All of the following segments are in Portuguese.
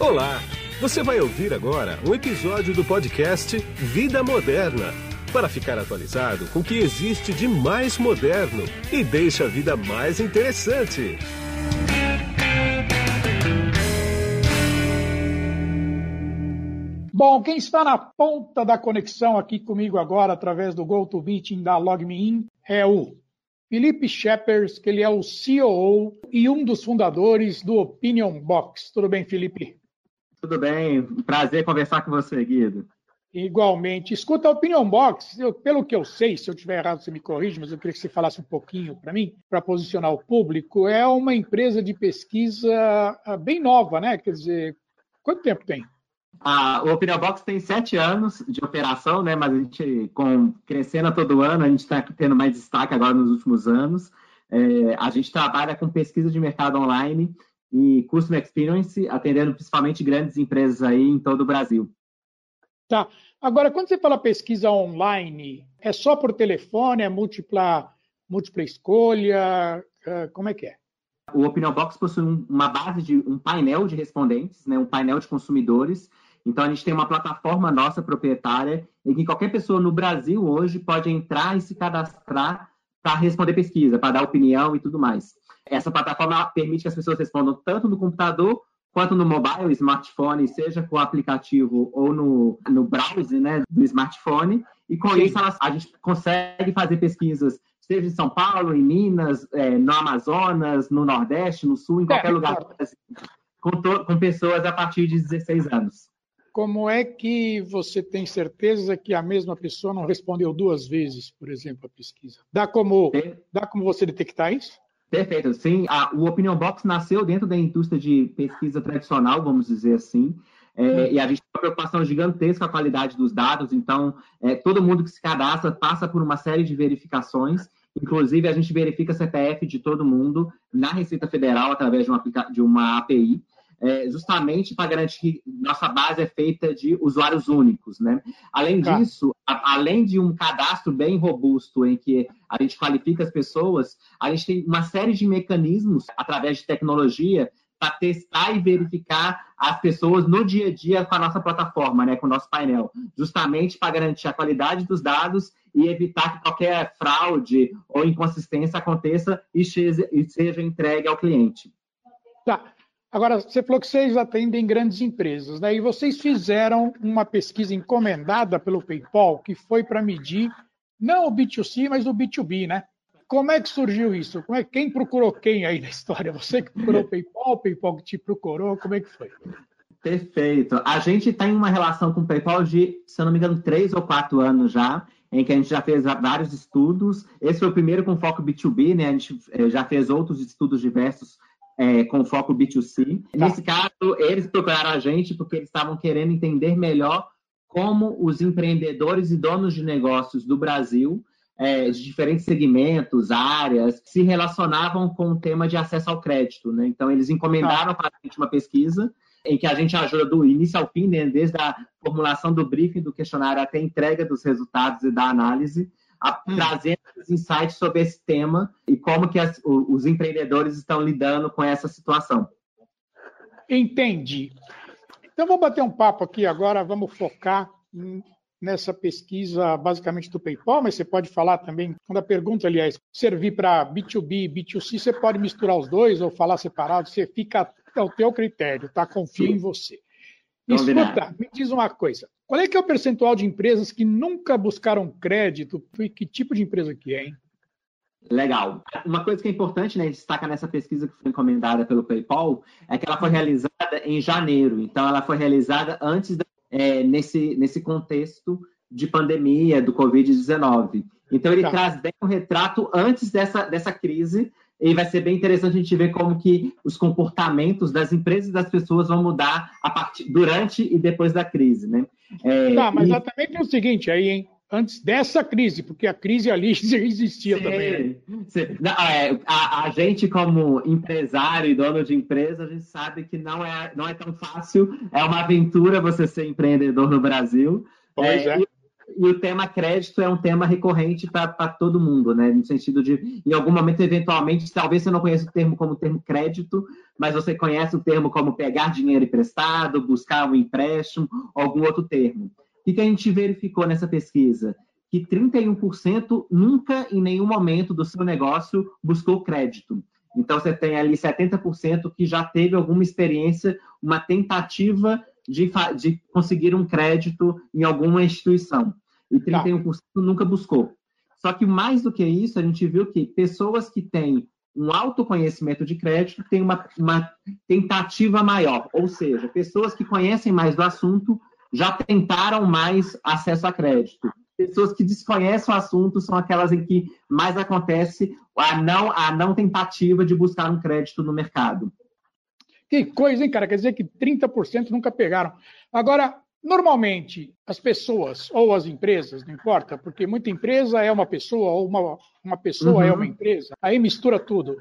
Olá! Você vai ouvir agora um episódio do podcast Vida Moderna para ficar atualizado com o que existe de mais moderno e deixa a vida mais interessante. Bom, quem está na ponta da conexão aqui comigo agora, através do GoToMeeting da LogMeIn, é o Felipe Shepers, que ele é o COO e um dos fundadores do Opinion Box. Tudo bem, Felipe? Tudo bem, prazer conversar com você, Guido. Igualmente. Escuta, a Opinion Box, eu, pelo que eu sei, se eu estiver errado, você me corrige, mas eu queria que você falasse um pouquinho para mim, para posicionar o público. É uma empresa de pesquisa ah, bem nova, né? Quer dizer, quanto tempo tem? A, Opinion Box tem sete anos de operação, né? Mas a gente, com, crescendo todo ano, a gente está tendo mais destaque agora nos últimos anos. É, a gente trabalha com pesquisa de mercado online e Customer Experience, atendendo principalmente grandes empresas aí em todo o Brasil. Tá. Agora, quando você fala pesquisa online, é só por telefone, é múltipla, múltipla escolha? Como é que é? O Opinion Box possui uma base de um painel de respondentes, né, um painel de consumidores. Então, a gente tem uma plataforma nossa proprietária em que qualquer pessoa no Brasil hoje pode entrar e se cadastrar para responder pesquisa, para dar opinião e tudo mais. Essa plataforma permite que as pessoas respondam tanto no computador quanto no mobile, smartphone, seja com o aplicativo ou no, no browser né, do smartphone. E com Sim. isso, elas, a gente consegue fazer pesquisas, seja em São Paulo, em Minas, é, no Amazonas, no Nordeste, no Sul, em qualquer é, lugar, claro. com, to, com pessoas a partir de 16 anos. Como é que você tem certeza que a mesma pessoa não respondeu duas vezes, por exemplo, a pesquisa? Dá como, dá como você detectar isso? Perfeito, sim. A, o Opinion Box nasceu dentro da indústria de pesquisa tradicional, vamos dizer assim, é, uhum. e a gente tem uma preocupação gigantesca com a qualidade dos dados, então é, todo mundo que se cadastra passa por uma série de verificações, inclusive a gente verifica CPF de todo mundo na Receita Federal através de uma, de uma API, é, justamente para garantir que nossa base é feita de usuários únicos. Né? Além tá. disso, a, além de um cadastro bem robusto em que a gente qualifica as pessoas, a gente tem uma série de mecanismos através de tecnologia para testar e verificar as pessoas no dia a dia com a nossa plataforma, né, com o nosso painel, justamente para garantir a qualidade dos dados e evitar que qualquer fraude ou inconsistência aconteça e seja, e seja entregue ao cliente. Tá. Agora, você falou que vocês atendem grandes empresas, né? E vocês fizeram uma pesquisa encomendada pelo PayPal que foi para medir não o B2C, mas o B2B, né? Como é que surgiu isso? Como é, quem procurou quem aí na história? Você que procurou o PayPal, o PayPal que te procurou? Como é que foi? Perfeito. A gente tem uma relação com o PayPal de, se eu não me engano, três ou quatro anos já, em que a gente já fez vários estudos. Esse foi o primeiro com foco B2B, né? A gente eh, já fez outros estudos diversos é, com foco B2C. Tá. Nesse caso, eles procuraram a gente porque eles estavam querendo entender melhor como os empreendedores e donos de negócios do Brasil, é, de diferentes segmentos, áreas, se relacionavam com o tema de acesso ao crédito. Né? Então, eles encomendaram tá. para a gente uma pesquisa em que a gente ajuda do início ao fim, né? desde a formulação do briefing do questionário até a entrega dos resultados e da análise, a, hum. trazendo insights sobre esse tema e como que as, os empreendedores estão lidando com essa situação. Entendi. Então, vou bater um papo aqui agora, vamos focar nessa pesquisa basicamente do PayPal, mas você pode falar também, quando a pergunta, aliás, servir para B2B, B2C, você pode misturar os dois ou falar separado, você fica ao teu critério, tá? Confio Sim. em você. Escuta, me diz uma coisa. Qual é que é o percentual de empresas que nunca buscaram crédito? E que tipo de empresa que é, hein? Legal. Uma coisa que é importante, né, destaca nessa pesquisa que foi encomendada pelo PayPal, é que ela foi realizada em janeiro. Então, ela foi realizada antes, da, é, nesse, nesse contexto de pandemia, do Covid-19. Então, ele tá. traz bem um retrato antes dessa, dessa crise e vai ser bem interessante a gente ver como que os comportamentos das empresas e das pessoas vão mudar a partir, durante e depois da crise, né? É, tá, mas e... também tem o seguinte aí, hein? Antes dessa crise, porque a crise ali já existia sim, também. Né? Não, é, a, a, gente, como empresário e dono de empresa, a gente sabe que não é, não é tão fácil, é uma aventura você ser empreendedor no Brasil. Pois é. é. E, e o tema crédito é um tema recorrente para todo mundo, né? No sentido de, em algum momento, eventualmente, talvez você não conheça o termo como termo crédito, mas você conhece o termo como pegar dinheiro emprestado, buscar um empréstimo, algum outro termo. O que a gente verificou nessa pesquisa? Que 31% nunca, em nenhum momento do seu negócio, buscou crédito. Então, você tem ali 70% que já teve alguma experiência, uma tentativa de, de conseguir um crédito em alguma instituição. E 31% tá. nunca buscou. Só que mais do que isso, a gente viu que pessoas que têm um autoconhecimento de crédito têm uma, uma tentativa maior. Ou seja, pessoas que conhecem mais do assunto já tentaram mais acesso a crédito. Pessoas que desconhecem o assunto são aquelas em que mais acontece a não, a não tentativa de buscar um crédito no mercado. Que coisa, hein, cara? Quer dizer que 30% nunca pegaram. Agora, normalmente, as pessoas ou as empresas, não importa, porque muita empresa é uma pessoa ou uma, uma pessoa é uhum. é uma empresa, aí mistura tudo.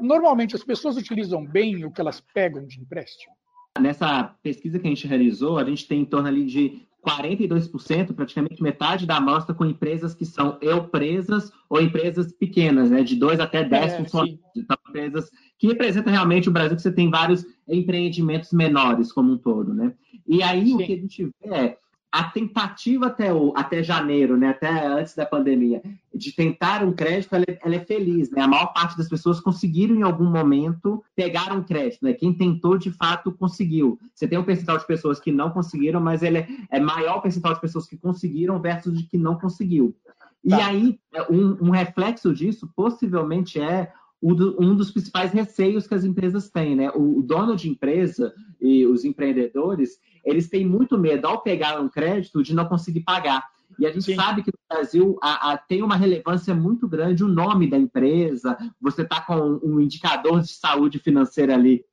normalmente, as pessoas utilizam bem o que elas pegam de empréstimo. Nessa pesquisa que a gente realizou, a gente tem em torno ali de 42%, praticamente metade da amostra, com empresas que são empresas ou empresas pequenas, né, de 2 até 10 é, funcionários. Então, empresas que representa realmente o Brasil, que você tem vários empreendimentos menores como um todo, né? E aí Sim. o que a gente vê é a tentativa até, o, até janeiro, né, até antes da pandemia, de tentar um crédito, ela, é, ela, é feliz, né? A maior parte das pessoas conseguiram em algum momento pegar um crédito, né? Quem tentou, de fato, conseguiu. Você tem um percentual de pessoas que não conseguiram, mas ele é, é maior o percentual de pessoas que conseguiram versus de que não conseguiu. E tá. aí, um, um reflexo disso, possivelmente, é um dos principais receios que as empresas têm, né? O dono de empresa e os empreendedores, eles têm muito medo ao pegar um crédito de não conseguir pagar. E a gente Sim. sabe que no Brasil a, a, tem uma relevância muito grande o nome da empresa, você está com um indicador de saúde financeira ali,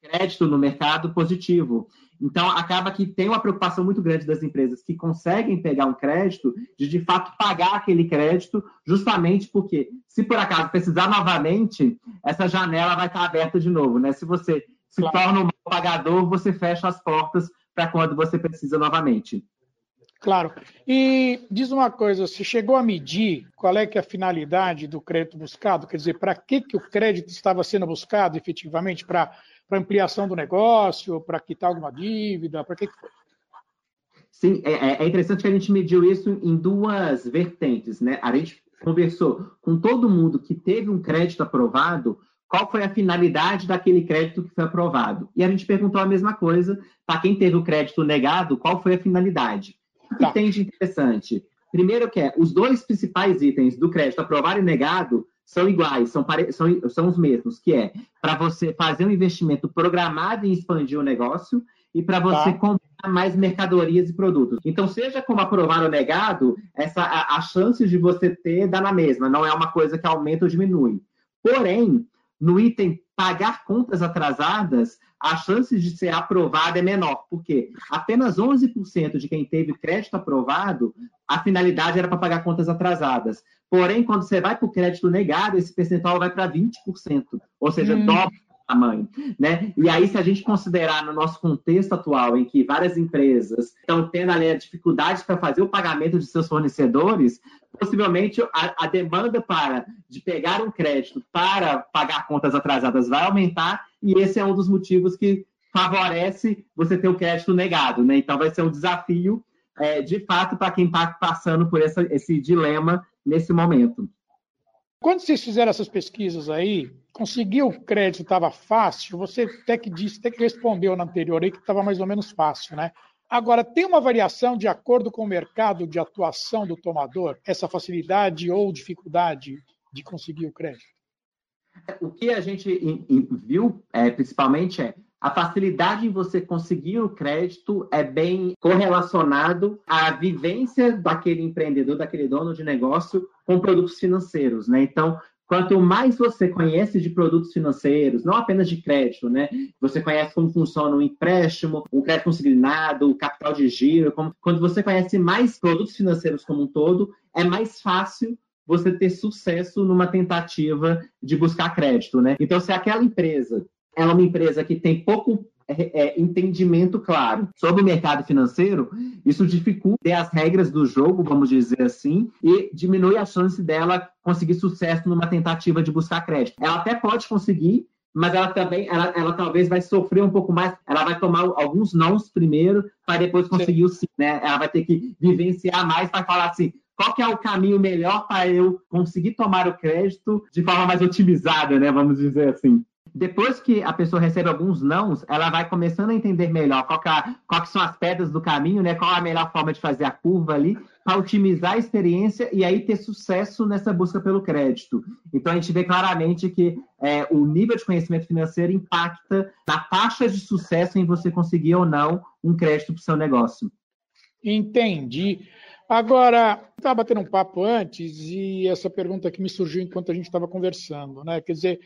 crédito no mercado positivo. Então, acaba que tem uma preocupação muito grande das empresas que conseguem pegar um crédito, de de fato pagar aquele crédito, justamente porque, se por acaso precisar novamente, essa janela vai estar aberta de novo, né? Se você se claro. torna um pagador, você fecha as portas para quando você precisa novamente. Claro. E diz uma coisa, você chegou a medir qual é que é a finalidade do crédito buscado? Quer dizer, para que, que o crédito estava sendo buscado efetivamente? Para ampliação do negócio, para quitar alguma dívida? Para que, que foi? Sim, é, é, é, interessante que a gente mediu isso em duas vertentes, né? A gente conversou com todo mundo que teve um crédito aprovado, qual foi a finalidade daquele crédito que foi aprovado. E a gente perguntou a mesma coisa para quem teve o crédito negado, qual foi a finalidade. O que tá. tem de interessante? Primeiro que é, os dois principais itens do crédito aprovado e negado são iguais, são, são, são os mesmos, que é para você fazer um investimento programado em expandir o negócio e para você tá. comprar mais mercadorias e produtos. Então, seja como aprovar ou negado, essa, a, a chance de você ter dá na mesma, não é uma coisa que aumenta ou diminui. Porém, no item pagar contas atrasadas, a chance de ser aprovado é menor, porque apenas 11% de quem teve crédito aprovado, a finalidade era para pagar contas atrasadas. Porém, quando você vai para o crédito negado, esse percentual vai para 20%, ou seja, hum. dobra tamanho. Né? E aí, se a gente considerar no nosso contexto atual, em que várias empresas estão tendo ali dificuldades para fazer o pagamento de seus fornecedores, possivelmente a, a demanda para de pegar um crédito para pagar contas atrasadas vai aumentar e esse é um dos motivos que favorece você ter o crédito negado, né? Então vai ser um desafio, é, de fato, para quem está passando por essa, esse dilema nesse momento. Quando vocês fizeram essas pesquisas aí, conseguir o crédito estava fácil? Você até que disse, até que respondeu na anterior aí que estava mais ou menos fácil, né? Agora, tem uma variação de acordo com o mercado de atuação do tomador, essa facilidade ou dificuldade de conseguir o crédito? O que a gente viu, é, principalmente, é a facilidade em você conseguir o crédito é bem correlacionado à vivência daquele empreendedor, daquele dono de negócio com produtos financeiros, né? Então, quanto mais você conhece de produtos financeiros, não apenas de crédito, né? Você conhece como funciona um empréstimo, um crédito consignado, o capital de giro, como... quando você conhece mais produtos financeiros como um todo, é mais fácil você ter sucesso numa tentativa de buscar crédito, né? Então, se aquela empresa é uma empresa que tem pouco é, é, entendimento claro sobre o mercado financeiro, isso dificulta as regras do jogo, vamos dizer assim, e diminui a chance dela conseguir sucesso numa tentativa de buscar crédito. Ela até pode conseguir, mas ela também, ela, ela talvez vai sofrer um pouco mais, ela vai tomar alguns nãos primeiro, para depois conseguir sim. o sim, né? Ela vai ter que vivenciar mais para falar assim, qual que é o caminho melhor para eu conseguir tomar o crédito de forma mais otimizada, né? Vamos dizer assim. Depois que a pessoa recebe alguns nãos, ela vai começando a entender melhor qual que, é, qual que são as pedras do caminho, né? Qual a melhor forma de fazer a curva ali, para otimizar a experiência e aí ter sucesso nessa busca pelo crédito. Então a gente vê claramente que é, o nível de conhecimento financeiro impacta na taxa de sucesso em você conseguir ou não um crédito para o seu negócio. Entendi. Agora, estava batendo um papo antes e essa pergunta aqui me surgiu enquanto a gente estava conversando, né? Quer dizer,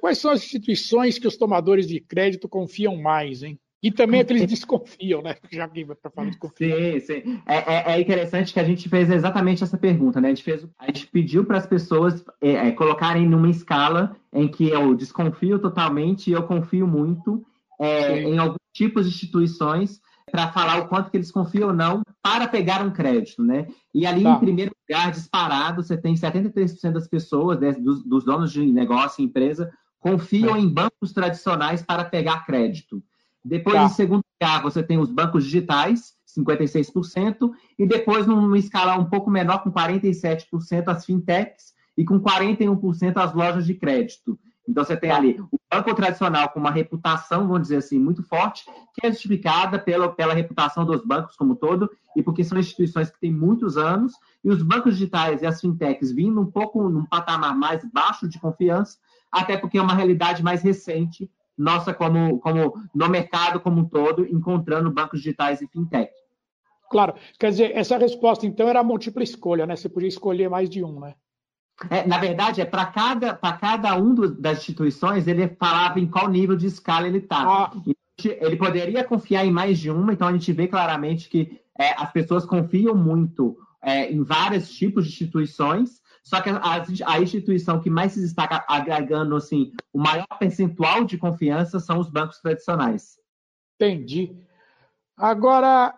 quais são as instituições que os tomadores de crédito confiam mais, hein? E também aqueles desconfiam, né? Já que para falar de confiança. Sim, sim. É, é, é, interessante que a gente fez exatamente essa pergunta, né? A gente, fez, a gente pediu para as pessoas é, é, colocarem numa escala em que eu desconfio totalmente e eu confio muito é, em alguns tipos de instituições para falar o quanto que eles confiam ou não para pegar um crédito, né? E ali, tá. em primeiro lugar, disparado, você tem 73% das pessoas, né, dos, dos, donos de negócio e empresa, confiam é. em bancos tradicionais para pegar crédito. Depois, tá. em segundo lugar, você tem os bancos digitais, 56%, e depois, numa escala um pouco menor, com 47%, as fintechs, e com 41% as lojas de crédito. Então, você tem ali o banco tradicional com uma reputação, vamos dizer assim, muito forte, que é justificada pela, pela reputação dos bancos como todo, e porque são instituições que têm muitos anos, e os bancos digitais e as fintechs vindo um pouco num patamar mais baixo de confiança, até porque é uma realidade mais recente, nossa, como, como no mercado como um todo, encontrando bancos digitais e fintech. Claro, quer dizer, essa resposta então era múltipla escolha, né? Você podia escolher mais de um, né? É, na verdade, é para cada, cada um do, das instituições, ele falava em qual nível de escala ele está. Ah. Ele poderia confiar em mais de uma, então a gente vê claramente que é, as pessoas confiam muito é, em vários tipos de instituições, só que a, a, instituição que mais se destaca agregando assim, o maior percentual de confiança são os bancos tradicionais. Entendi. Agora,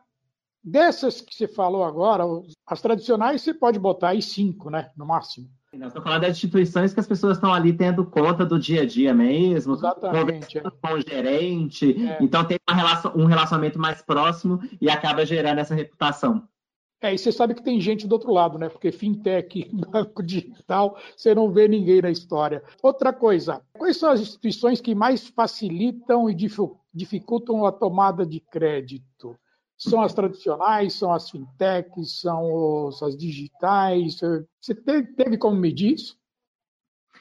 dessas que você falou agora, as tradicionais você pode botar aí cinco, né? No máximo. Nós estamos falando das instituições que as pessoas estão ali tendo conta do dia a dia mesmo, Exatamente, é. com o gerente, é. então tem relação, um relacionamento mais próximo e acaba gerando essa reputação. É, e você sabe que tem gente do outro lado, né? Porque fintech, banco digital, você não vê ninguém na história. Outra coisa, quais são as instituições que mais facilitam e dificultam a tomada de crédito? São as tradicionais, são as fintechs, são os, as digitais? Você teve, teve como medir isso?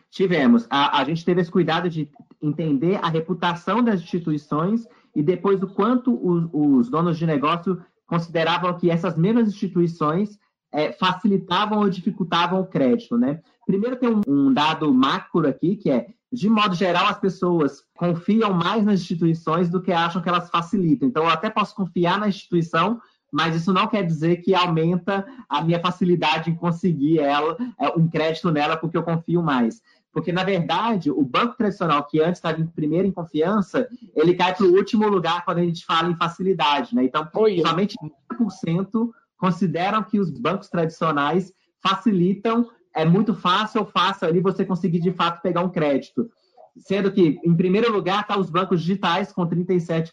Tivemos. A, a gente teve esse cuidado de entender a reputação das instituições e depois o quanto os, os donos de negócio consideravam que essas mesmas instituições é, facilitavam ou dificultavam o crédito, né? Primeiro tem um, um, dado macro aqui, que é, de modo geral, as pessoas confiam mais nas instituições do que acham que elas facilitam. Então, eu até posso confiar na instituição, mas isso não quer dizer que aumenta a minha facilidade em conseguir ela, é, um crédito nela, porque eu confio mais. Porque, na verdade, o banco tradicional, que antes estava em primeiro em confiança, ele cai para o último lugar quando a gente fala em facilidade. Né? Então, Oi, somente 30% consideram que os bancos tradicionais facilitam, é muito fácil fácil ali você conseguir, de fato, pegar um crédito. Sendo que, em primeiro lugar, está os bancos digitais, com 37%,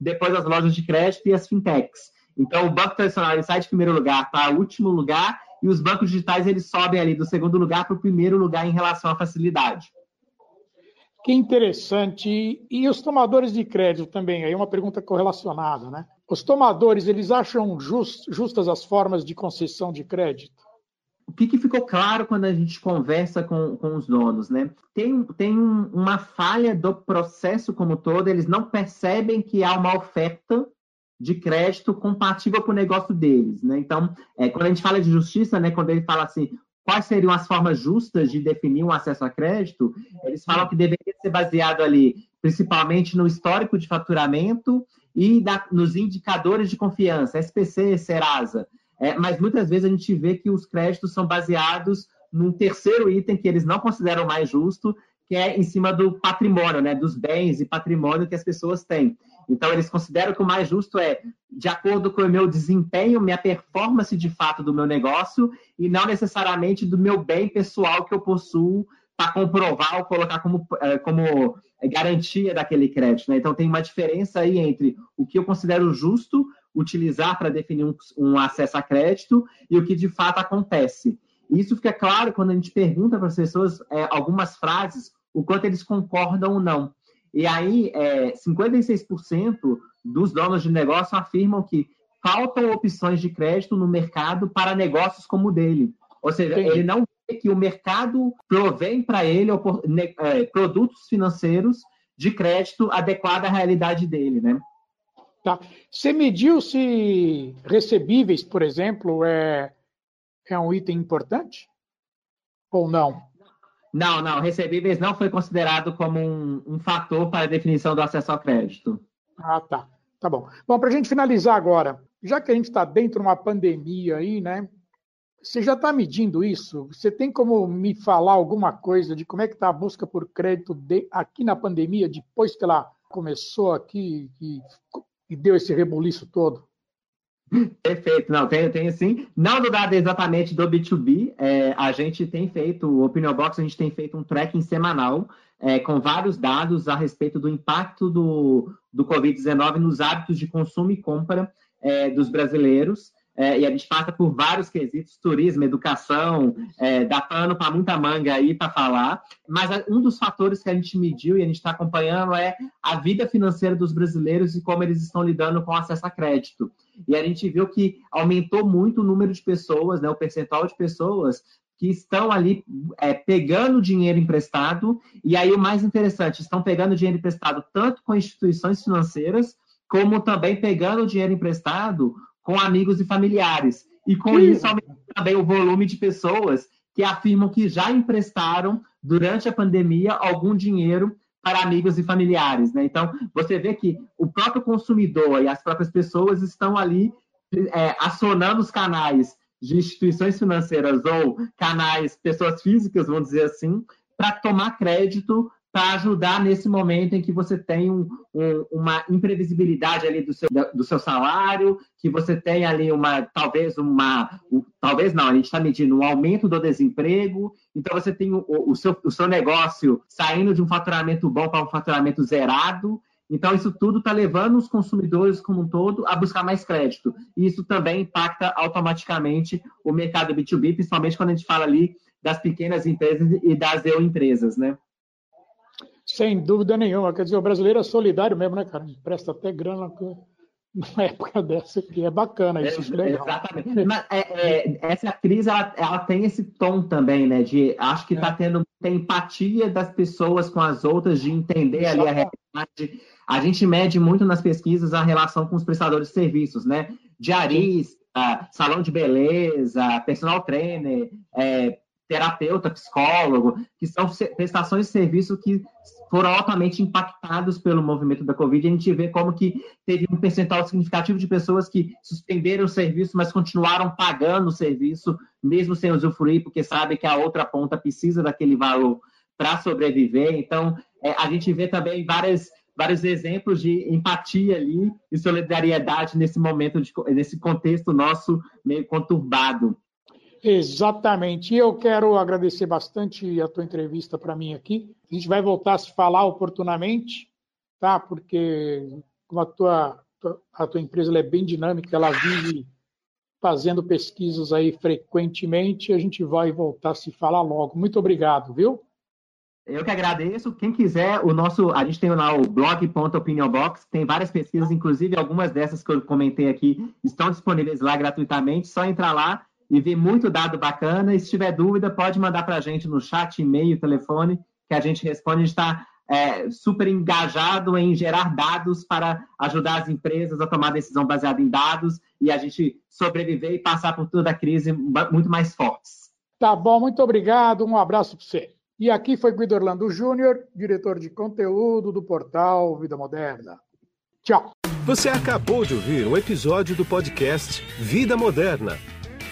depois as lojas de crédito e as fintechs. Então, o banco tradicional sai de primeiro lugar para último lugar e os bancos digitais eles sobem ali do segundo lugar para o primeiro lugar em relação à facilidade. Que interessante. E os tomadores de crédito também, aí é uma pergunta correlacionada, né? Os tomadores, eles acham just, justas as formas de concessão de crédito? O que, que, ficou claro quando a gente conversa com, com os donos, né? Tem, tem uma falha do processo como todo, eles não percebem que há uma oferta de crédito compatível com o negócio deles, né? Então, é, quando a gente fala de justiça, né, quando ele fala assim, quais seriam as formas justas de definir um acesso a crédito, eles falam que deveria ser baseado ali, principalmente no histórico de faturamento e da, nos indicadores de confiança, SPC, Serasa. É, mas muitas vezes a gente vê que os créditos são baseados num terceiro item que eles não consideram mais justo, que é em cima do patrimônio, né, dos bens e patrimônio que as pessoas têm. Então, eles consideram que o mais justo é de acordo com o meu desempenho, minha performance de fato do meu negócio, e não necessariamente do meu bem pessoal que eu possuo para comprovar ou colocar como, eh, como garantia daquele crédito. Né? Então, tem uma diferença aí entre o que eu considero justo utilizar para definir um, um acesso a crédito e o que de fato acontece. Isso fica claro quando a gente pergunta para as pessoas é, algumas frases, o quanto eles concordam ou não. E aí, é, 56% dos donos de negócio afirmam que faltam opções de crédito no mercado para negócios como o dele. Ou seja, Entendi. ele não vê que o mercado provém para ele é, produtos financeiros de crédito adequado à realidade dele, né? Tá. Você mediu se recebíveis, por exemplo, é, é um item importante? Ou não? Não, não. Recebíveis não foi considerado como um, um fator para a definição do acesso ao crédito. Ah, tá. Tá bom. Bom, para a gente finalizar agora, já que a gente está dentro de uma pandemia aí, né? Você já está medindo isso? Você tem como me falar alguma coisa de como é que está a busca por crédito de, aqui na pandemia, depois que ela começou aqui e, e deu esse rebuliço todo? Perfeito, não, tenho, tenho sim. Não do dado exatamente do B2B, é, a gente tem feito, o Opinion Box, a gente tem feito um tracking semanal é, com vários dados a respeito do impacto do, do Covid-19 nos hábitos de consumo e compra é, dos brasileiros. É, e a gente passa por vários quesitos, turismo, educação, é, dá pano para muita manga aí para falar. Mas um dos fatores que a gente mediu e a gente está acompanhando é a vida financeira dos brasileiros e como eles estão lidando com acesso a crédito. E a gente viu que aumentou muito o número de pessoas, né, o percentual de pessoas que estão ali é, pegando dinheiro emprestado, e aí o mais interessante, estão pegando dinheiro emprestado tanto com instituições financeiras, como também pegando dinheiro emprestado com amigos e familiares. E com Sim. isso aumenta também o volume de pessoas que afirmam que já emprestaram durante a pandemia algum dinheiro para amigos e familiares. Né? Então, você vê que o próprio consumidor e as próprias pessoas estão ali é, acionando os canais de instituições financeiras ou canais, pessoas físicas, vamos dizer assim, para tomar crédito para ajudar nesse momento em que você tem um, um, uma imprevisibilidade ali do seu, do seu salário, que você tem ali uma, talvez uma, um, talvez não, a gente está medindo um aumento do desemprego, então você tem o, o, seu, o seu negócio saindo de um faturamento bom para um faturamento zerado, então isso tudo está levando os consumidores como um todo a buscar mais crédito, e isso também impacta automaticamente o mercado B2B, principalmente quando a gente fala ali das pequenas empresas e das eu empresas, né? Sem dúvida nenhuma. Quer dizer, o brasileiro é solidário mesmo, né, cara? Presta até grana numa época dessa aqui. É bacana isso, é. Exatamente. Mas é, é, essa crise, ela, ela, tem esse tom também, né? De acho que está é. tendo empatia das pessoas com as outras, de entender ali a realidade. A gente mede muito nas pesquisas a relação com os prestadores de serviços, né? Diarista, salão de beleza, personal trainer, é, terapeuta, psicólogo, que são prestações de serviço que foram altamente impactados pelo movimento da Covid. A gente vê como que teve um percentual significativo de pessoas que suspenderam o serviço, mas continuaram pagando o serviço, mesmo sem usufruir, porque sabe que a outra ponta precisa daquele valor para sobreviver. Então, é, a gente vê também várias, vários exemplos de empatia ali e solidariedade nesse momento, de, nesse contexto nosso meio conturbado. Exatamente. E eu quero agradecer bastante a tua entrevista para mim aqui. A gente vai voltar a se falar oportunamente, tá? Porque como a tua, a tua empresa é bem dinâmica, ela vive fazendo pesquisas aí frequentemente, a gente vai voltar a se falar logo. Muito obrigado, viu? Eu que agradeço. Quem quiser, o nosso, a gente tem lá o blog.opinionbox, tem várias pesquisas, inclusive algumas dessas que eu comentei aqui estão disponíveis lá gratuitamente. Só entrar lá e vi muito dado bacana. E se tiver dúvida, pode mandar para a gente no chat, e-mail, telefone, que a gente responde. A gente está é, super engajado em gerar dados para ajudar as empresas a tomar decisão baseada em dados e a gente sobreviver e passar por toda a crise muito mais fortes. Tá bom, muito obrigado. Um abraço para você. E aqui foi Guido Orlando Júnior, diretor de conteúdo do portal Vida Moderna. Tchau. Você acabou de ouvir um episódio do podcast Vida Moderna